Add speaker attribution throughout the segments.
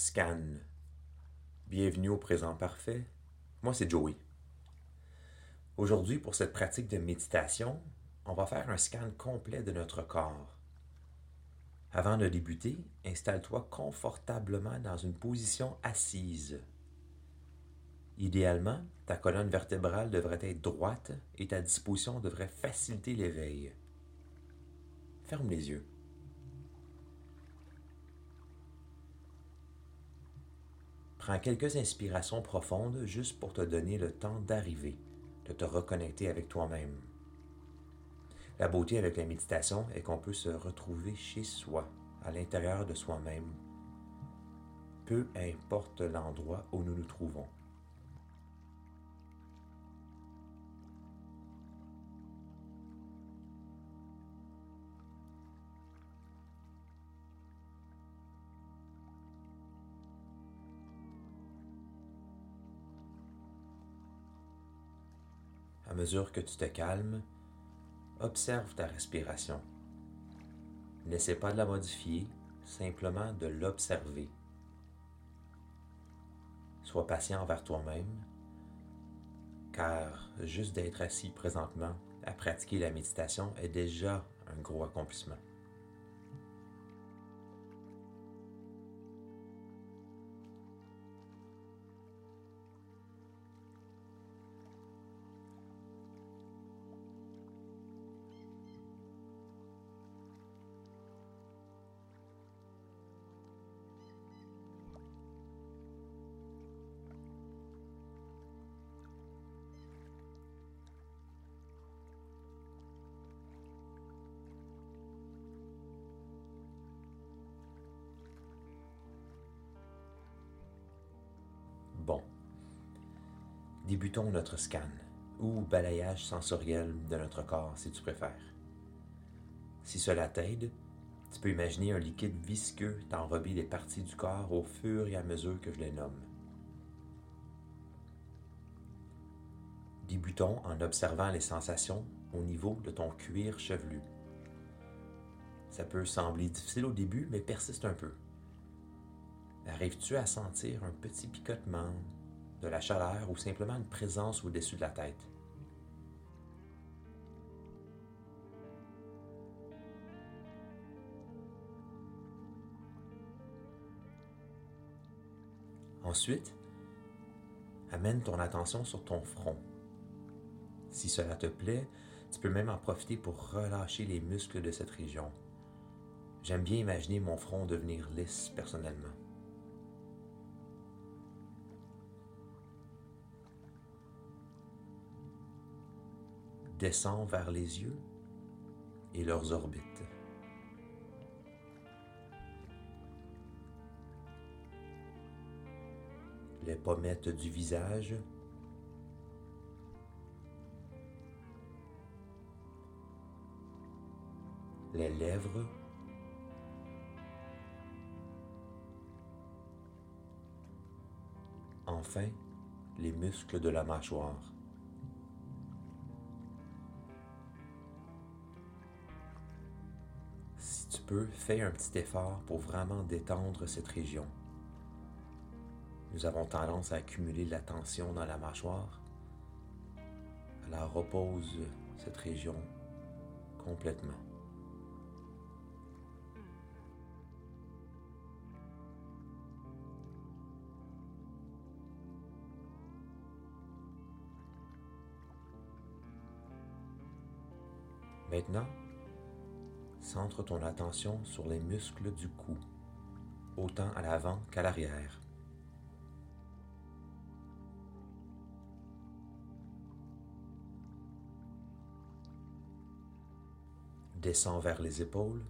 Speaker 1: Scan. Bienvenue au présent parfait. Moi, c'est Joey. Aujourd'hui, pour cette pratique de méditation, on va faire un scan complet de notre corps. Avant de débuter, installe-toi confortablement dans une position assise. Idéalement, ta colonne vertébrale devrait être droite et ta disposition devrait faciliter l'éveil. Ferme les yeux. Prends quelques inspirations profondes juste pour te donner le temps d'arriver, de te reconnecter avec toi-même. La beauté avec la méditation est qu'on peut se retrouver chez soi, à l'intérieur de soi-même, peu importe l'endroit où nous nous trouvons. Mesure que tu te calmes, observe ta respiration. N'essaie pas de la modifier, simplement de l'observer. Sois patient envers toi-même, car juste d'être assis présentement à pratiquer la méditation est déjà un gros accomplissement. Débutons notre scan, ou balayage sensoriel de notre corps si tu préfères. Si cela t'aide, tu peux imaginer un liquide visqueux t'enrober les parties du corps au fur et à mesure que je les nomme. Débutons en observant les sensations au niveau de ton cuir chevelu. Ça peut sembler difficile au début, mais persiste un peu. Arrives-tu à sentir un petit picotement, de la chaleur ou simplement une présence au-dessus de la tête? Ensuite, amène ton attention sur ton front. Si cela te plaît, tu peux même en profiter pour relâcher les muscles de cette région. J'aime bien imaginer mon front devenir lisse personnellement. Descends vers les yeux et leurs orbites. Les pommettes du visage. Les lèvres. Enfin, les muscles de la mâchoire. Peux, fais un petit effort pour vraiment détendre cette région. Nous avons tendance à accumuler la tension dans la mâchoire. Alors repose cette région complètement. Maintenant, centre ton attention sur les muscles du cou, autant à l'avant qu'à l'arrière. Descends vers les épaules.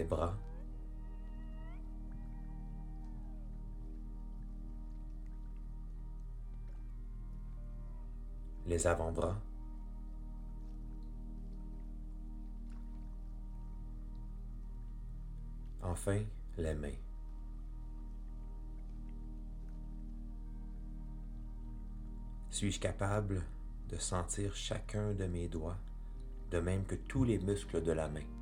Speaker 1: Les bras, les avant-bras, Enfin, les mains. Suis-je capable de sentir chacun de mes doigts, de même que tous les muscles de la main?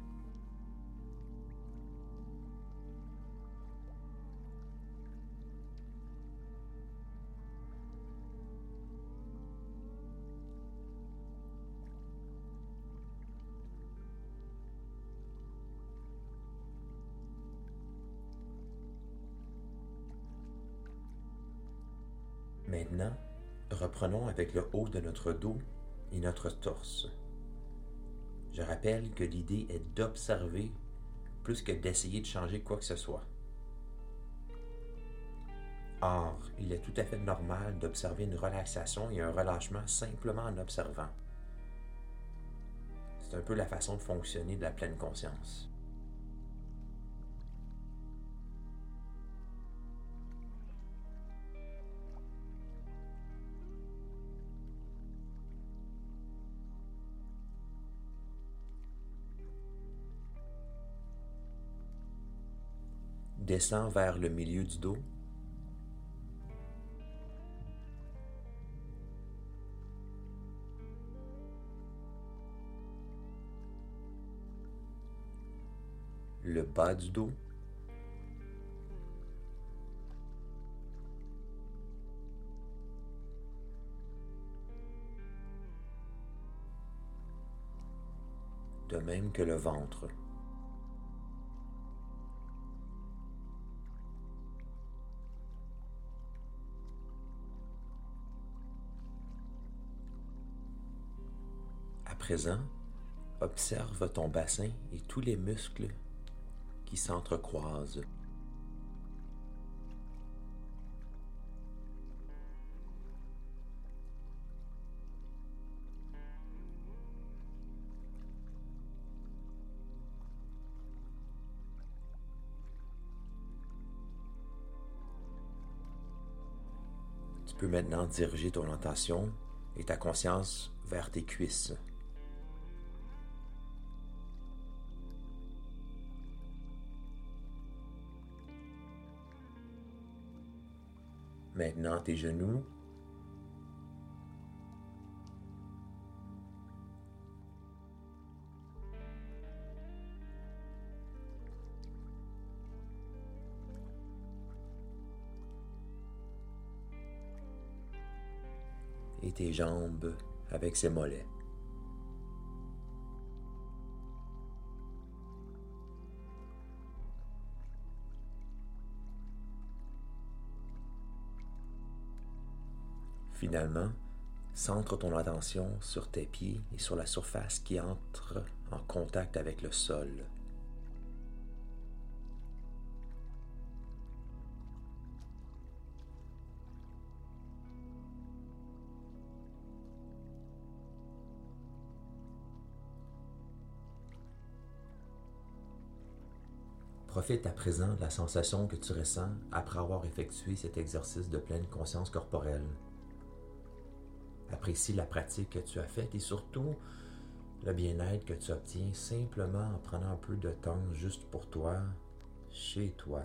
Speaker 1: Maintenant, reprenons avec le haut de notre dos et notre torse. Je rappelle que l'idée est d'observer plus que d'essayer de changer quoi que ce soit. Or, il est tout à fait normal d'observer une relaxation et un relâchement simplement en observant. C'est un peu la façon de fonctionner de la pleine conscience. Descends vers le milieu du dos. Le bas du dos. De même que le ventre. Présent, observe ton bassin et tous les muscles qui s'entrecroisent. Tu peux maintenant diriger ton attention et ta conscience vers tes cuisses. Maintenant tes genoux. Et tes jambes avec ses mollets. Finalement, centre ton attention sur tes pieds et sur la surface qui entre en contact avec le sol. Profite à présent de la sensation que tu ressens après avoir effectué cet exercice de pleine conscience corporelle. Apprécie la pratique que tu as faite et surtout le bien-être que tu obtiens simplement en prenant un peu de temps juste pour toi, chez toi.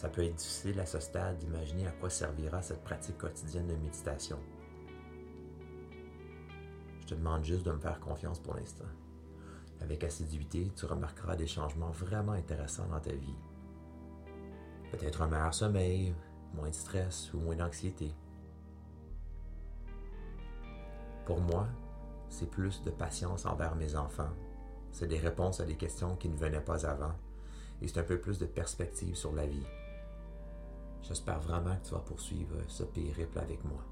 Speaker 1: Ça peut être difficile à ce stade d'imaginer à quoi servira cette pratique quotidienne de méditation. Je te demande juste de me faire confiance pour l'instant. Avec assiduité, tu remarqueras des changements vraiment intéressants dans ta vie. Peut-être un meilleur sommeil, moins de stress ou moins d'anxiété. Pour moi, c'est plus de patience envers mes enfants. C'est des réponses à des questions qui ne venaient pas avant. Et c'est un peu plus de perspective sur la vie. J'espère vraiment que tu vas poursuivre ce périple avec moi.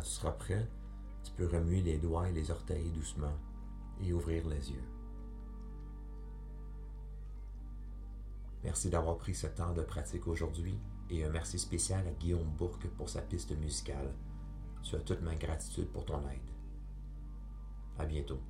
Speaker 1: Tu seras prêt, tu peux remuer les doigts et les orteils doucement et ouvrir les yeux. Merci d'avoir pris ce temps de pratique aujourd'hui et un merci spécial à Guillaume Bourque pour sa piste musicale. Tu as toute ma gratitude pour ton aide. À bientôt.